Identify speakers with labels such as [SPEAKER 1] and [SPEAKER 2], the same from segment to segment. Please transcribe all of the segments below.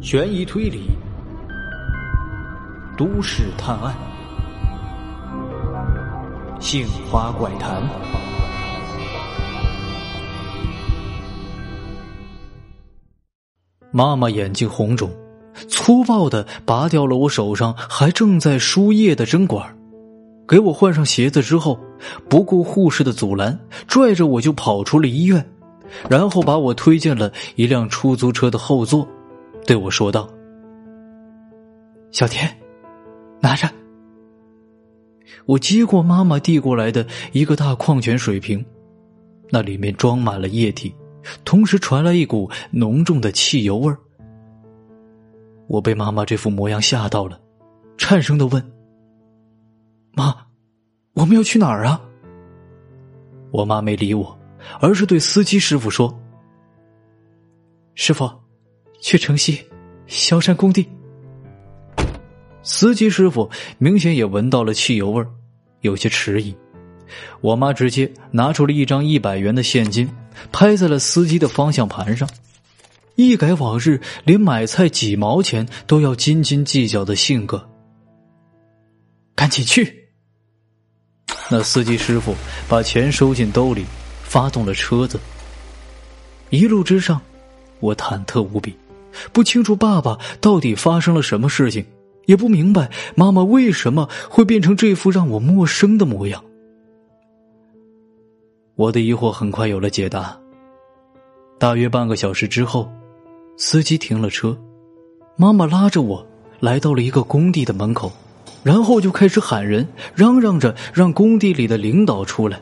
[SPEAKER 1] 悬疑推理，都市探案，杏花怪谈。妈妈眼睛红肿，粗暴的拔掉了我手上还正在输液的针管，给我换上鞋子之后，不顾护士的阻拦，拽着我就跑出了医院，然后把我推进了一辆出租车的后座。对我说道：“小田，拿着。”我接过妈妈递过来的一个大矿泉水瓶，那里面装满了液体，同时传来一股浓重的汽油味儿。我被妈妈这副模样吓到了，颤声的问：“妈，我们要去哪儿啊？”我妈没理我，而是对司机师傅说：“师傅。”去城西萧山工地。司机师傅明显也闻到了汽油味儿，有些迟疑。我妈直接拿出了一张一百元的现金，拍在了司机的方向盘上。一改往日连买菜几毛钱都要斤斤计较的性格，赶紧去。那司机师傅把钱收进兜里，发动了车子。一路之上，我忐忑无比。不清楚爸爸到底发生了什么事情，也不明白妈妈为什么会变成这副让我陌生的模样。我的疑惑很快有了解答。大约半个小时之后，司机停了车，妈妈拉着我来到了一个工地的门口，然后就开始喊人，嚷嚷着让工地里的领导出来。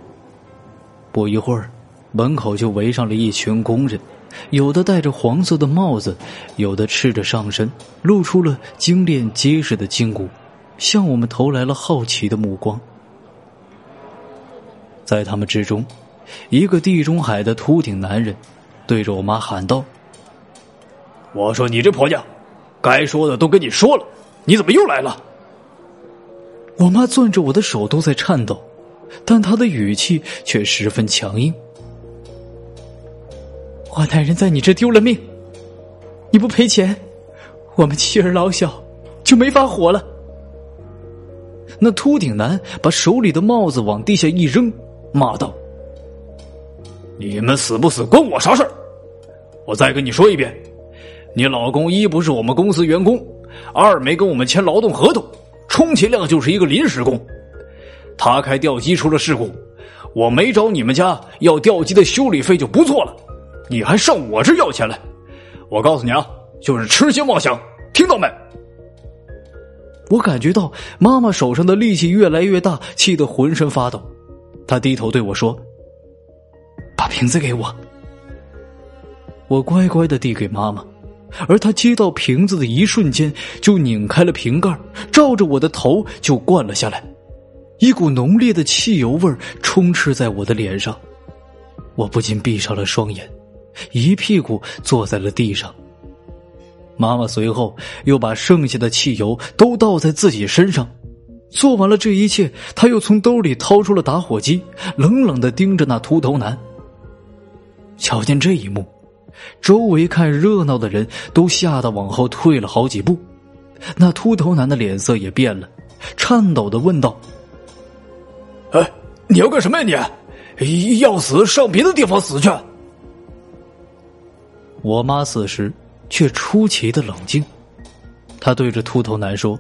[SPEAKER 1] 不一会儿，门口就围上了一群工人。有的戴着黄色的帽子，有的赤着上身，露出了精炼结实的筋骨，向我们投来了好奇的目光。在他们之中，一个地中海的秃顶男人对着我妈喊道：“
[SPEAKER 2] 我说你这婆娘，该说的都跟你说了，你怎么又来了？”
[SPEAKER 1] 我妈攥着我的手都在颤抖，但她的语气却十分强硬。我男人在你这丢了命，你不赔钱，我们妻儿老小就没法活了。那秃顶男把手里的帽子往地下一扔，骂道：“
[SPEAKER 2] 你们死不死关我啥事儿？我再跟你说一遍，你老公一不是我们公司员工，二没跟我们签劳动合同，充其量就是一个临时工。他开吊机出了事故，我没找你们家要吊机的修理费就不错了。”你还上我这要钱来？我告诉你啊，就是痴心妄想，听到没？
[SPEAKER 1] 我感觉到妈妈手上的力气越来越大，气得浑身发抖。她低头对我说：“把瓶子给我。”我乖乖的递给妈妈，而她接到瓶子的一瞬间，就拧开了瓶盖，照着我的头就灌了下来。一股浓烈的汽油味充斥在我的脸上，我不禁闭上了双眼。一屁股坐在了地上。妈妈随后又把剩下的汽油都倒在自己身上。做完了这一切，他又从兜里掏出了打火机，冷冷的盯着那秃头男。瞧见这一幕，周围看热闹的人都吓得往后退了好几步。那秃头男的脸色也变了，颤抖的问道：“
[SPEAKER 2] 哎，你要干什么呀？你要死上别的地方死去！”
[SPEAKER 1] 我妈此时却出奇的冷静，她对着秃头男说：“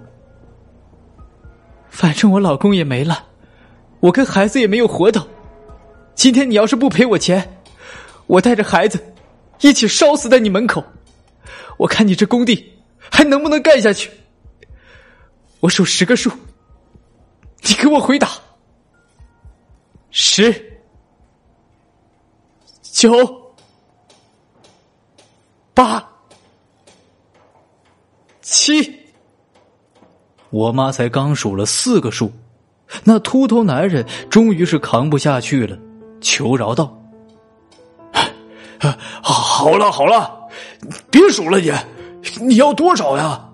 [SPEAKER 1] 反正我老公也没了，我跟孩子也没有活头。今天你要是不赔我钱，我带着孩子一起烧死在你门口。我看你这工地还能不能干下去？我数十个数，你给我回答：十、九。”八、七，我妈才刚数了四个数，那秃头男人终于是扛不下去了，求饶道：“
[SPEAKER 2] 好了好了，别数了，你你要多少呀？”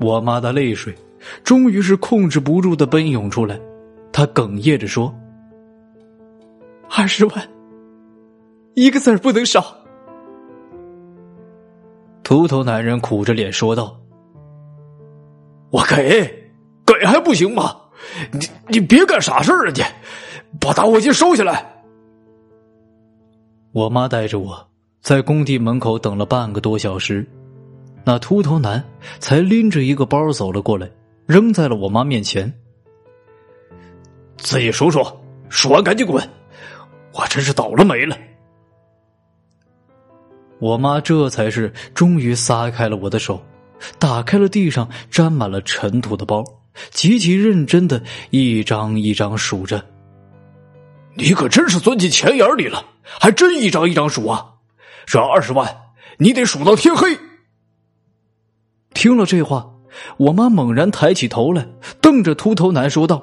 [SPEAKER 1] 我妈的泪水终于是控制不住的奔涌出来，她哽咽着说：“二十万，一个字儿不能少。”秃头男人苦着脸说道：“
[SPEAKER 2] 我给，给还不行吗？你你别干傻事儿啊！你把打火机收起来。”
[SPEAKER 1] 我妈带着我在工地门口等了半个多小时，那秃头男才拎着一个包走了过来，扔在了我妈面前。
[SPEAKER 2] 自己数数，数完赶紧滚！我真是倒了霉了。
[SPEAKER 1] 我妈这才是终于撒开了我的手，打开了地上沾满了尘土的包，极其认真的一张一张数着。
[SPEAKER 2] 你可真是钻进钱眼里了，还真一张一张数啊！这二十万，你得数到天黑。
[SPEAKER 1] 听了这话，我妈猛然抬起头来，瞪着秃头男说道：“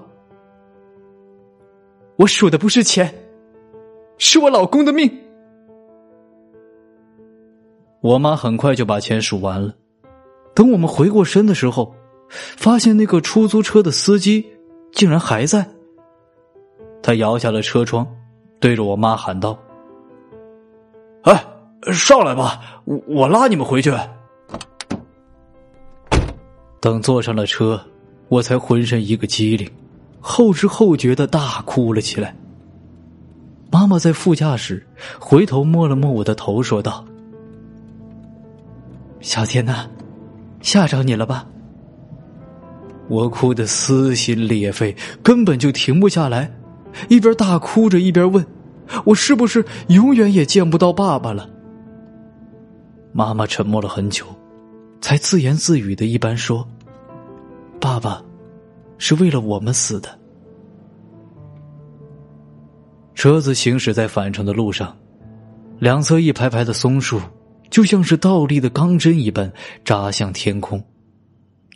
[SPEAKER 1] 我数的不是钱，是我老公的命。”我妈很快就把钱数完了。等我们回过身的时候，发现那个出租车的司机竟然还在。他摇下了车窗，对着我妈喊道：“
[SPEAKER 2] 哎，上来吧，我我拉你们回去。”
[SPEAKER 1] 等坐上了车，我才浑身一个机灵，后知后觉的大哭了起来。妈妈在副驾驶回头摸了摸我的头，说道。小天呐，吓着你了吧？我哭得撕心裂肺，根本就停不下来，一边大哭着一边问：“我是不是永远也见不到爸爸了？”妈妈沉默了很久，才自言自语的一般说：“爸爸是为了我们死的。”车子行驶在返程的路上，两侧一排排的松树。就像是倒立的钢针一般扎向天空，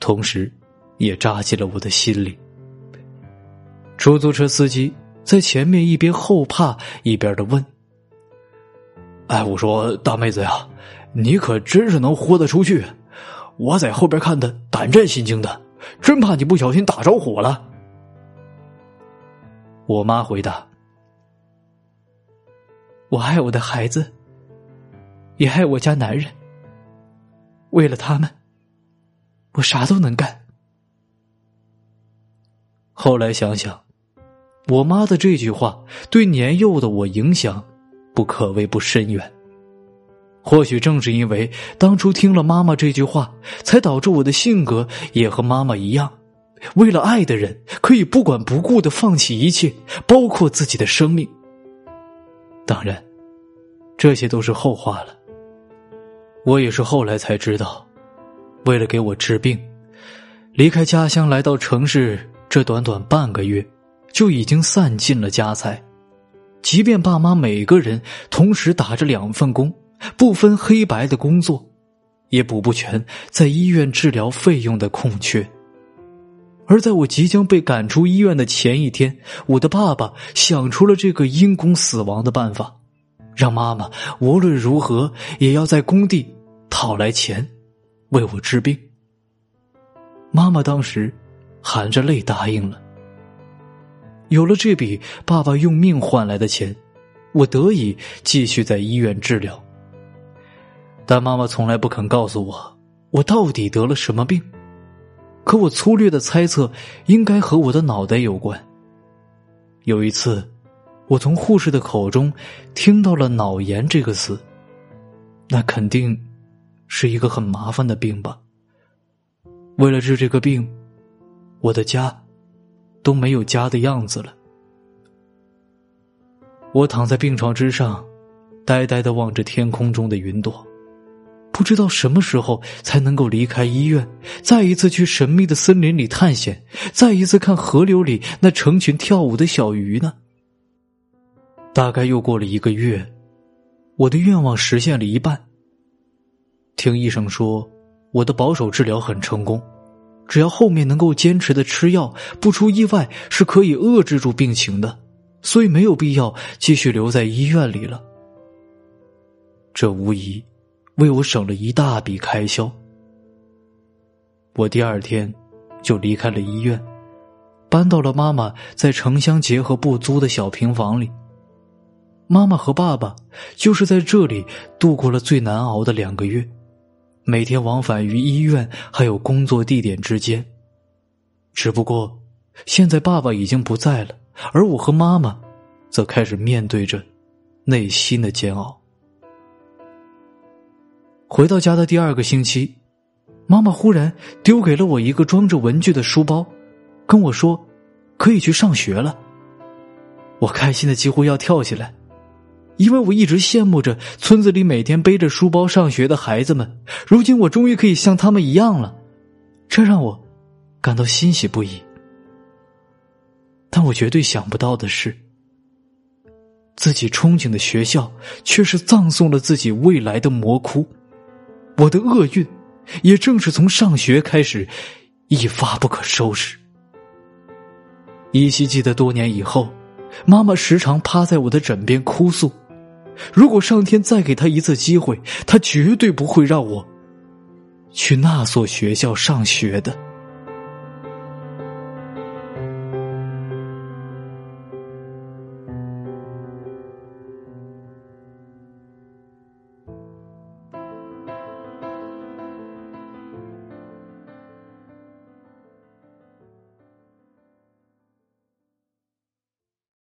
[SPEAKER 1] 同时，也扎进了我的心里。出租车司机在前面一边后怕一边的问：“
[SPEAKER 2] 哎，我说大妹子呀，你可真是能豁得出去！我在后边看的胆战心惊的，真怕你不小心打着火了。”
[SPEAKER 1] 我妈回答：“我爱我的孩子。”也爱我家男人，为了他们，我啥都能干。后来想想，我妈的这句话对年幼的我影响不可谓不深远。或许正是因为当初听了妈妈这句话，才导致我的性格也和妈妈一样，为了爱的人可以不管不顾的放弃一切，包括自己的生命。当然，这些都是后话了。我也是后来才知道，为了给我治病，离开家乡来到城市，这短短半个月，就已经散尽了家财。即便爸妈每个人同时打着两份工，不分黑白的工作，也补不全在医院治疗费用的空缺。而在我即将被赶出医院的前一天，我的爸爸想出了这个因公死亡的办法，让妈妈无论如何也要在工地。讨来钱，为我治病。妈妈当时含着泪答应了。有了这笔爸爸用命换来的钱，我得以继续在医院治疗。但妈妈从来不肯告诉我，我到底得了什么病。可我粗略的猜测，应该和我的脑袋有关。有一次，我从护士的口中听到了“脑炎”这个词，那肯定。是一个很麻烦的病吧。为了治这个病，我的家都没有家的样子了。我躺在病床之上，呆呆的望着天空中的云朵，不知道什么时候才能够离开医院，再一次去神秘的森林里探险，再一次看河流里那成群跳舞的小鱼呢。大概又过了一个月，我的愿望实现了一半。听医生说，我的保守治疗很成功，只要后面能够坚持的吃药，不出意外是可以遏制住病情的，所以没有必要继续留在医院里了。这无疑为我省了一大笔开销。我第二天就离开了医院，搬到了妈妈在城乡结合部租的小平房里。妈妈和爸爸就是在这里度过了最难熬的两个月。每天往返于医院还有工作地点之间。只不过，现在爸爸已经不在了，而我和妈妈，则开始面对着内心的煎熬。回到家的第二个星期，妈妈忽然丢给了我一个装着文具的书包，跟我说：“可以去上学了。”我开心的几乎要跳起来。因为我一直羡慕着村子里每天背着书包上学的孩子们，如今我终于可以像他们一样了，这让我感到欣喜不已。但我绝对想不到的是，自己憧憬的学校却是葬送了自己未来的魔窟，我的厄运也正是从上学开始一发不可收拾。依稀记得多年以后，妈妈时常趴在我的枕边哭诉。如果上天再给他一次机会，他绝对不会让我去那所学校上学的。